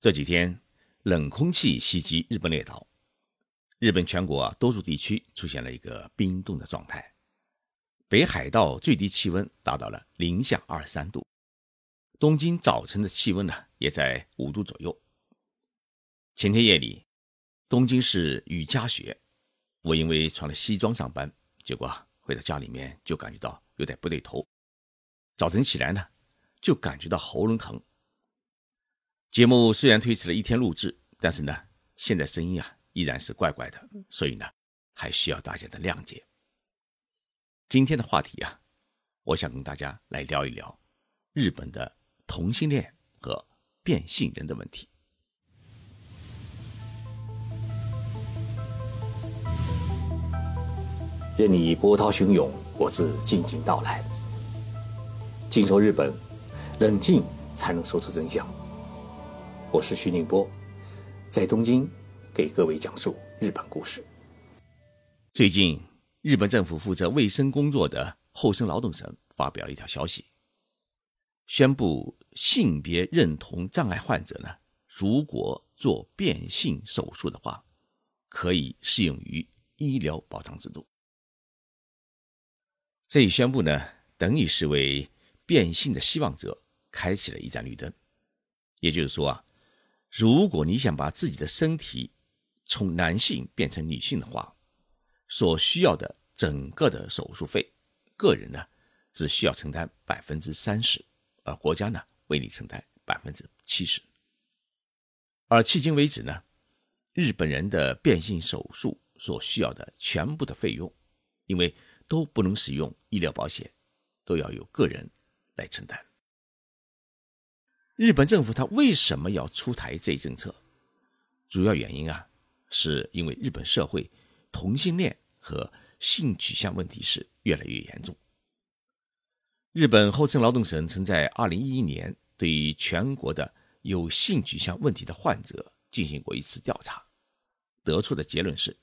这几天冷空气袭击日本列岛，日本全国多数地区出现了一个冰冻的状态，北海道最低气温达到了零下二十三度，东京早晨的气温呢也在五度左右。前天夜里，东京市雨夹雪，我因为穿了西装上班，结果回到家里面就感觉到有点不对头，早晨起来呢就感觉到喉咙疼。节目虽然推迟了一天录制，但是呢，现在声音啊依然是怪怪的，所以呢，还需要大家的谅解。今天的话题啊，我想跟大家来聊一聊日本的同性恋和变性人的问题。任你波涛汹涌，我自静静到来。静说日本，冷静才能说出真相。我是徐宁波，在东京给各位讲述日本故事。最近，日本政府负责卫生工作的厚生劳动省发表了一条消息，宣布性别认同障碍患者呢，如果做变性手术的话，可以适用于医疗保障制度。这一宣布呢，等于是为变性的希望者开启了一盏绿灯，也就是说啊。如果你想把自己的身体从男性变成女性的话，所需要的整个的手术费，个人呢只需要承担百分之三十，而国家呢为你承担百分之七十。而迄今为止呢，日本人的变性手术所需要的全部的费用，因为都不能使用医疗保险，都要由个人来承担。日本政府它为什么要出台这一政策？主要原因啊，是因为日本社会同性恋和性取向问题是越来越严重。日本厚生劳动省曾在二零一一年对于全国的有性取向问题的患者进行过一次调查，得出的结论是，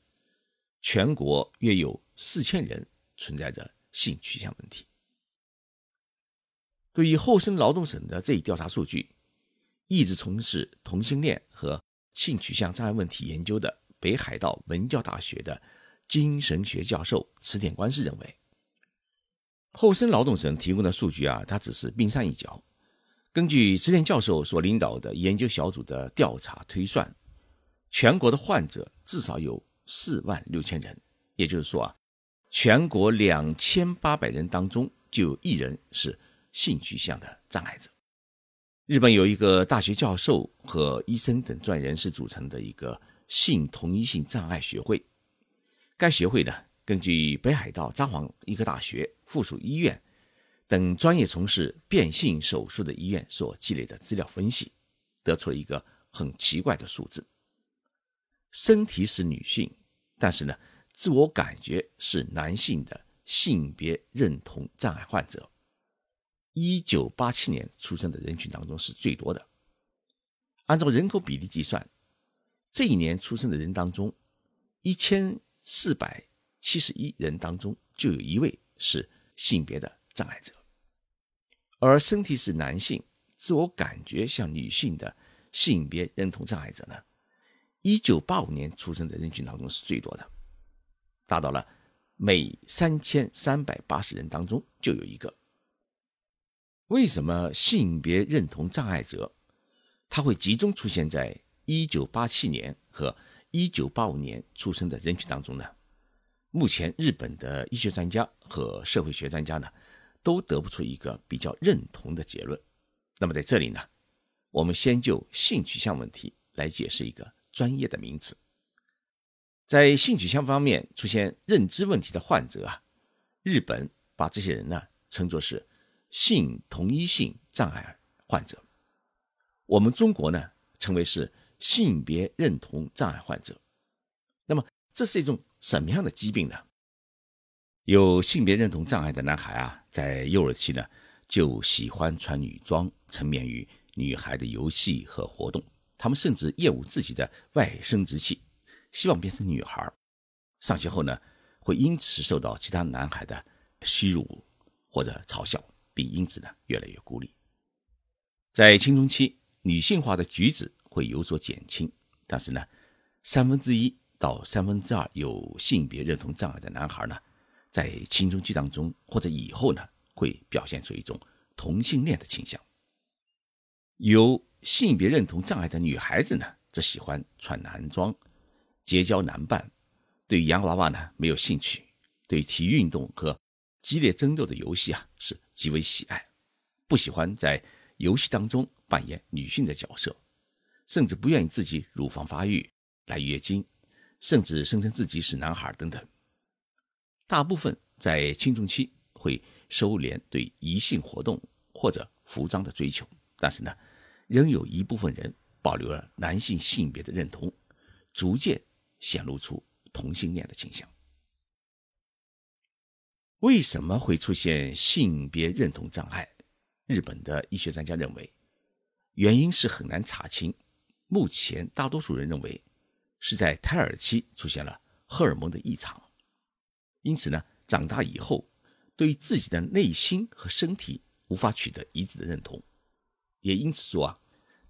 全国约有四千人存在着性取向问题。对于厚生劳动省的这一调查数据，一直从事同性恋和性取向障碍问题研究的北海道文教大学的精神学教授池田官司认为，厚生劳动省提供的数据啊，它只是冰山一角。根据池田教授所领导的研究小组的调查推算，全国的患者至少有四万六千人，也就是说啊，全国两千八百人当中就有一人是。性取向的障碍者，日本有一个大学教授和医生等专业人士组成的一个性同一性障碍学会。该学会呢，根据北海道札幌医科大学附属医院等专业从事变性手术的医院所积累的资料分析，得出了一个很奇怪的数字：身体是女性，但是呢，自我感觉是男性的性别认同障碍患者。一九八七年出生的人群当中是最多的。按照人口比例计算，这一年出生的人当中，一千四百七十一人当中就有一位是性别的障碍者。而身体是男性、自我感觉像女性的性别认同障碍者呢，一九八五年出生的人群当中是最多的，达到了每三千三百八十人当中就有一个。为什么性别认同障碍者他会集中出现在一九八七年和一九八五年出生的人群当中呢？目前日本的医学专家和社会学专家呢，都得不出一个比较认同的结论。那么在这里呢，我们先就性取向问题来解释一个专业的名词。在性取向方面出现认知问题的患者啊，日本把这些人呢称作是。性同一性障碍患者，我们中国呢称为是性别认同障碍患者。那么这是一种什么样的疾病呢？有性别认同障碍的男孩啊，在幼儿期呢就喜欢穿女装，沉湎于女孩的游戏和活动。他们甚至厌恶自己的外生殖器，希望变成女孩。上学后呢，会因此受到其他男孩的欺辱或者嘲笑。并因此呢越来越孤立。在青春期，女性化的举止会有所减轻，但是呢，三分之一到三分之二有性别认同障碍的男孩呢，在青春期当中或者以后呢，会表现出一种同性恋的倾向。有性别认同障碍的女孩子呢，则喜欢穿男装，结交男伴，对洋娃娃呢没有兴趣，对体育运动和激烈争斗的游戏啊是极为喜爱，不喜欢在游戏当中扮演女性的角色，甚至不愿意自己乳房发育来月经，甚至声称自己是男孩等等。大部分在青春期会收敛对异性活动或者服装的追求。但是呢，仍有一部分人保留了男性性别的认同，逐渐显露出同性恋的倾向。为什么会出现性别认同障碍？日本的医学专家认为，原因是很难查清。目前大多数人认为是在胎儿期出现了荷尔蒙的异常，因此呢，长大以后对自己的内心和身体无法取得一致的认同。也因此说啊，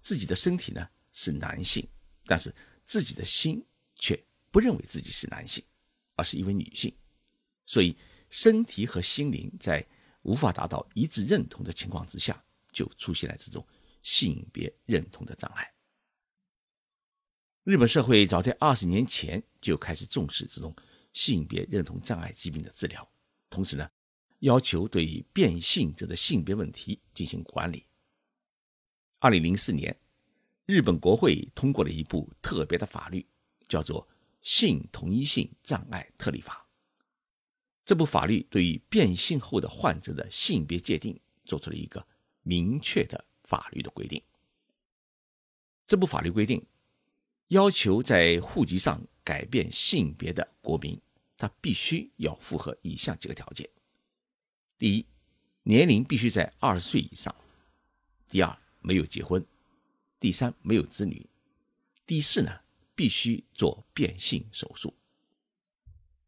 自己的身体呢是男性，但是自己的心却不认为自己是男性，而是一位女性，所以身体和心灵在无法达到一致认同的情况之下，就出现了这种性别认同的障碍。日本社会早在二十年前就开始重视这种性别认同障碍疾病的治疗，同时呢，要求对变性者的性别问题进行管理。二零零四年，日本国会通过了一部特别的法律，叫做《性同一性障碍特例法》。这部法律对于变性后的患者的性别界定做出了一个明确的法律的规定。这部法律规定，要求在户籍上改变性别的国民，他必须要符合以下几个条件：第一，年龄必须在二十岁以上；第二，没有结婚，第三没有子女，第四呢必须做变性手术。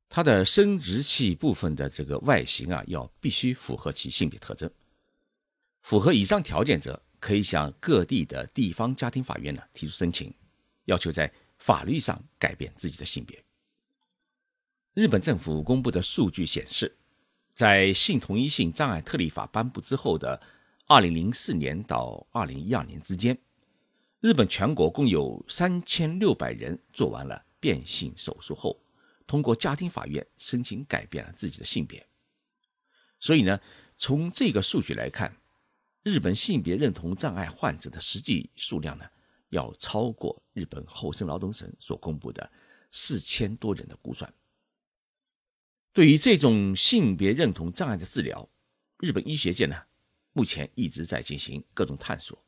他的生殖器部分的这个外形啊，要必须符合其性别特征。符合以上条件者，可以向各地的地方家庭法院呢提出申请，要求在法律上改变自己的性别。日本政府公布的数据显示，在性同一性障碍特例法颁布之后的。二零零四年到二零一二年之间，日本全国共有三千六百人做完了变性手术后，通过家庭法院申请改变了自己的性别。所以呢，从这个数据来看，日本性别认同障碍患者的实际数量呢，要超过日本厚生劳动省所公布的四千多人的估算。对于这种性别认同障碍的治疗，日本医学界呢？目前一直在进行各种探索，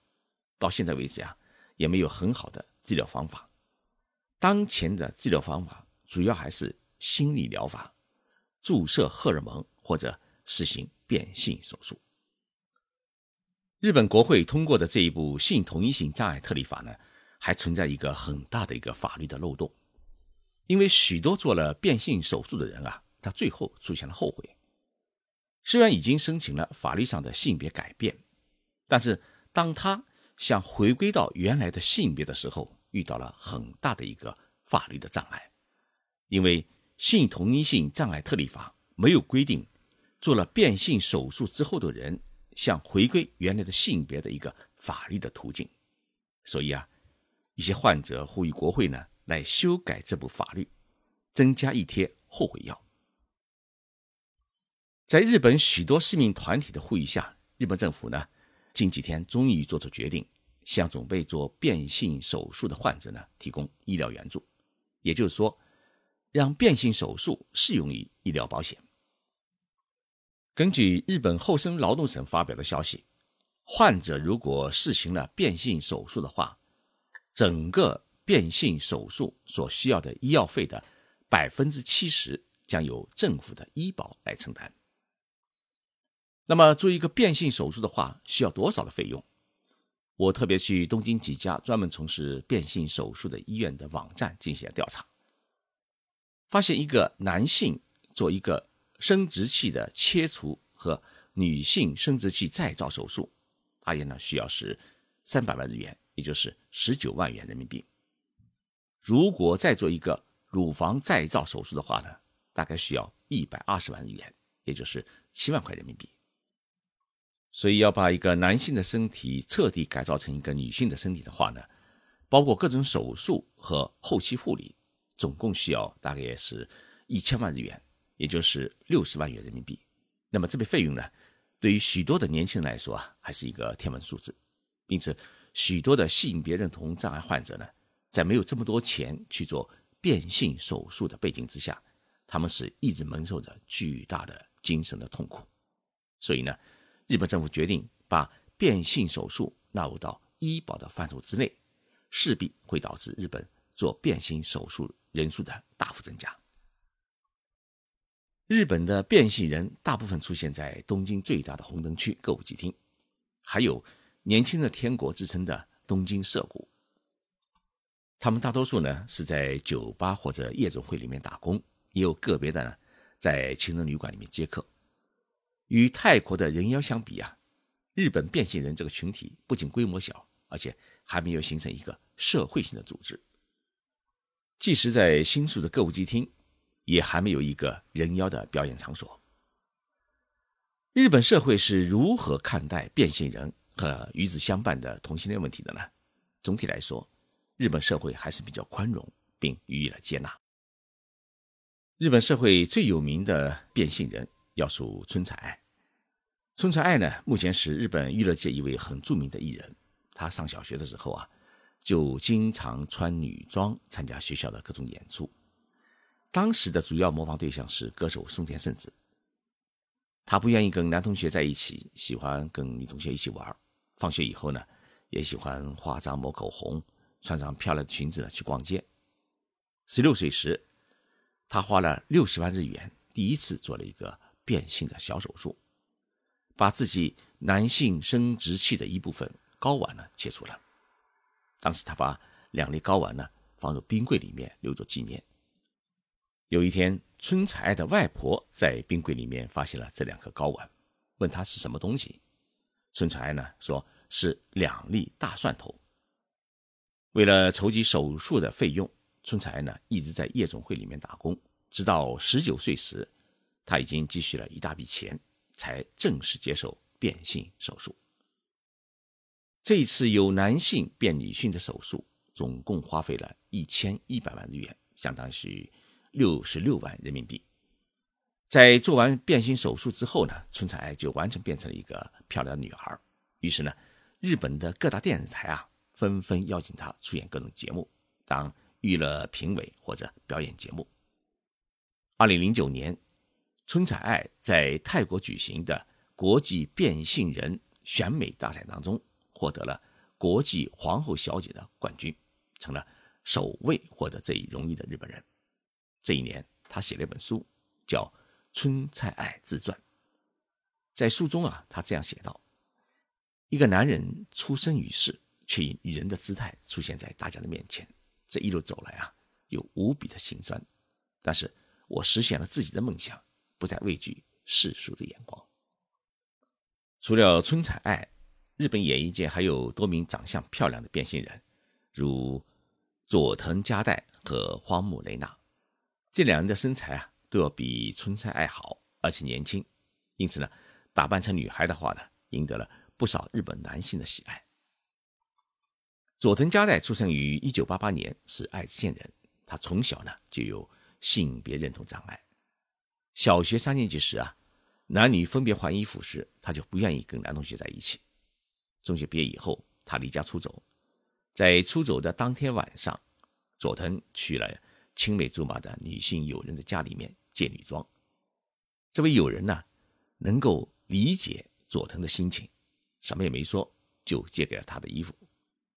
到现在为止啊，也没有很好的治疗方法。当前的治疗方法主要还是心理疗法、注射荷尔蒙或者实行变性手术。日本国会通过的这一部性同一性障碍特例法呢，还存在一个很大的一个法律的漏洞，因为许多做了变性手术的人啊，他最后出现了后悔。虽然已经申请了法律上的性别改变，但是当他想回归到原来的性别的时候，遇到了很大的一个法律的障碍，因为性同一性障碍特例法没有规定做了变性手术之后的人想回归原来的性别的一个法律的途径，所以啊，一些患者呼吁国会呢来修改这部法律，增加一贴后悔药。在日本许多市民团体的呼吁下，日本政府呢，近几天终于做出决定，向准备做变性手术的患者呢提供医疗援助，也就是说，让变性手术适用于医疗保险。根据日本厚生劳动省发表的消息，患者如果实行了变性手术的话，整个变性手术所需要的医药费的百分之七十将由政府的医保来承担。那么做一个变性手术的话，需要多少的费用？我特别去东京几家专门从事变性手术的医院的网站进行了调查，发现一个男性做一个生殖器的切除和女性生殖器再造手术，大约呢需要是三百万日元，也就是十九万元人民币。如果再做一个乳房再造手术的话呢，大概需要一百二十万日元，也就是七万块人民币。所以要把一个男性的身体彻底改造成一个女性的身体的话呢，包括各种手术和后期护理，总共需要大概是一千万日元，也就是六十万元人民币。那么这笔费用呢，对于许多的年轻人来说啊，还是一个天文数字。因此，许多的性别认同障碍患者呢，在没有这么多钱去做变性手术的背景之下，他们是一直蒙受着巨大的精神的痛苦。所以呢。日本政府决定把变性手术纳入到医保的范畴之内，势必会导致日本做变性手术人数的大幅增加。日本的变性人大部分出现在东京最大的红灯区歌舞伎町，还有“年轻的天国”之称的东京涩谷。他们大多数呢是在酒吧或者夜总会里面打工，也有个别的呢在情人旅馆里面接客。与泰国的人妖相比啊，日本变性人这个群体不仅规模小，而且还没有形成一个社会性的组织。即使在新宿的歌舞伎町，也还没有一个人妖的表演场所。日本社会是如何看待变性人和与之相伴的同性恋问题的呢？总体来说，日本社会还是比较宽容，并予以了接纳。日本社会最有名的变性人要数春彩爱。春彩爱呢，目前是日本娱乐界一位很著名的艺人。他上小学的时候啊，就经常穿女装参加学校的各种演出。当时的主要模仿对象是歌手松田圣子。他不愿意跟男同学在一起，喜欢跟女同学一起玩。放学以后呢，也喜欢化妆抹口红，穿上漂亮的裙子呢去逛街。十六岁时，他花了六十万日元，第一次做了一个变性的小手术。把自己男性生殖器的一部分睾丸呢切除了。当时他把两粒睾丸呢放入冰柜里面留作纪念。有一天，春彩爱的外婆在冰柜里面发现了这两颗睾丸，问他是什么东西。春彩爱呢说是两粒大蒜头。为了筹集手术的费用，春彩爱呢一直在夜总会里面打工，直到十九岁时，他已经积蓄了一大笔钱。才正式接受变性手术。这次由男性变女性的手术，总共花费了一千一百万日元，相当于六十六万人民币。在做完变性手术之后呢，春彩爱就完全变成了一个漂亮的女孩。于是呢，日本的各大电视台啊，纷纷邀请她出演各种节目，当娱乐评委或者表演节目。二零零九年。春彩爱在泰国举行的国际变性人选美大赛当中，获得了国际皇后小姐的冠军，成了首位获得这一荣誉的日本人。这一年，他写了一本书，叫《春菜爱自传》。在书中啊，他这样写道：“一个男人出生于世，却以女人的姿态出现在大家的面前，这一路走来啊，有无比的心酸。但是我实现了自己的梦想。”不再畏惧世俗的眼光。除了春彩爱，日本演艺界还有多名长相漂亮的变性人，如佐藤佳代和荒木雷娜。这两人的身材啊，都要比春菜爱好，而且年轻。因此呢，打扮成女孩的话呢，赢得了不少日本男性的喜爱。佐藤佳代出生于一九八八年，是爱知县人。他从小呢就有性别认同障碍。小学三年级时啊，男女分别换衣服时，他就不愿意跟男同学在一起。中学毕业以后，他离家出走，在出走的当天晚上，佐藤去了青梅竹马的女性友人的家里面借女装。这位友人呢，能够理解佐藤的心情，什么也没说，就借给了他的衣服。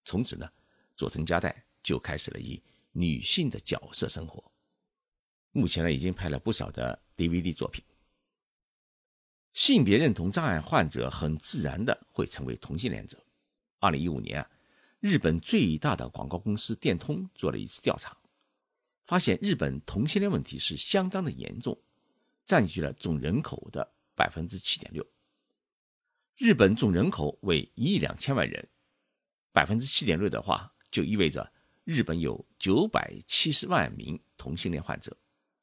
从此呢，佐藤家代就开始了以女性的角色生活。目前呢，已经拍了不少的 DVD 作品。性别认同障碍患者很自然的会成为同性恋者。二零一五年啊，日本最大的广告公司电通做了一次调查，发现日本同性恋问题是相当的严重，占据了总人口的百分之七点六。日本总人口为一亿两千万人，百分之七点六的话，就意味着日本有九百七十万名同性恋患者，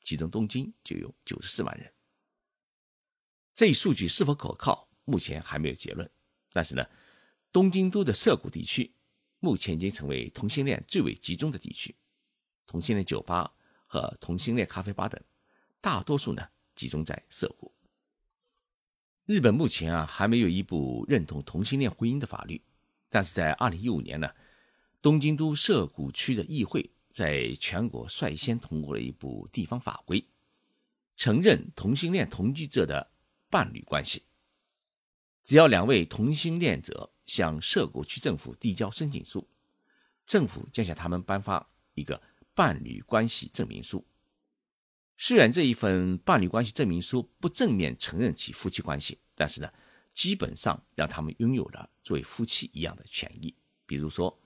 其中东京就有九十四万人。这一数据是否可靠，目前还没有结论。但是呢，东京都的涩谷地区目前已经成为同性恋最为集中的地区，同性恋酒吧和同性恋咖啡吧等，大多数呢集中在涩谷。日本目前啊还没有一部认同同性恋婚姻的法律，但是在二零一五年呢，东京都涩谷区的议会在全国率先通过了一部地方法规，承认同性恋同居者的伴侣关系。只要两位同性恋者向涉谷区政府递交申请书，政府将向他们颁发一个伴侣关系证明书。虽然这一份伴侣关系证明书不正面承认其夫妻关系，但是呢，基本上让他们拥有了作为夫妻一样的权益，比如说，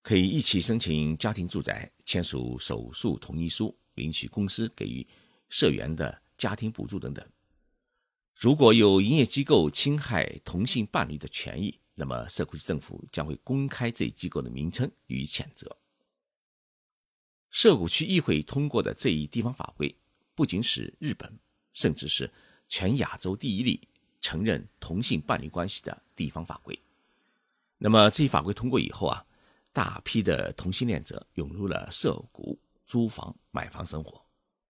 可以一起申请家庭住宅、签署手术同意书、领取公司给予社员的家庭补助等等。如果有营业机构侵害同性伴侣的权益，那么社区政府将会公开这一机构的名称予以谴责。涉谷区议会通过的这一地方法规，不仅使日本，甚至是全亚洲第一例承认同性伴侣关系的地方法规。那么这一法规通过以后啊，大批的同性恋者涌入了涉谷租房买房生活。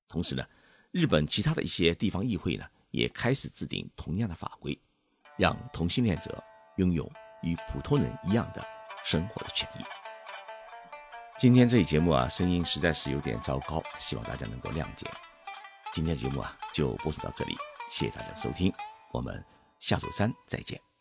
同时呢，日本其他的一些地方议会呢。也开始制定同样的法规，让同性恋者拥有与普通人一样的生活的权益。今天这一节目啊，声音实在是有点糟糕，希望大家能够谅解。今天节目啊，就播送到这里，谢谢大家收听，我们下周三再见。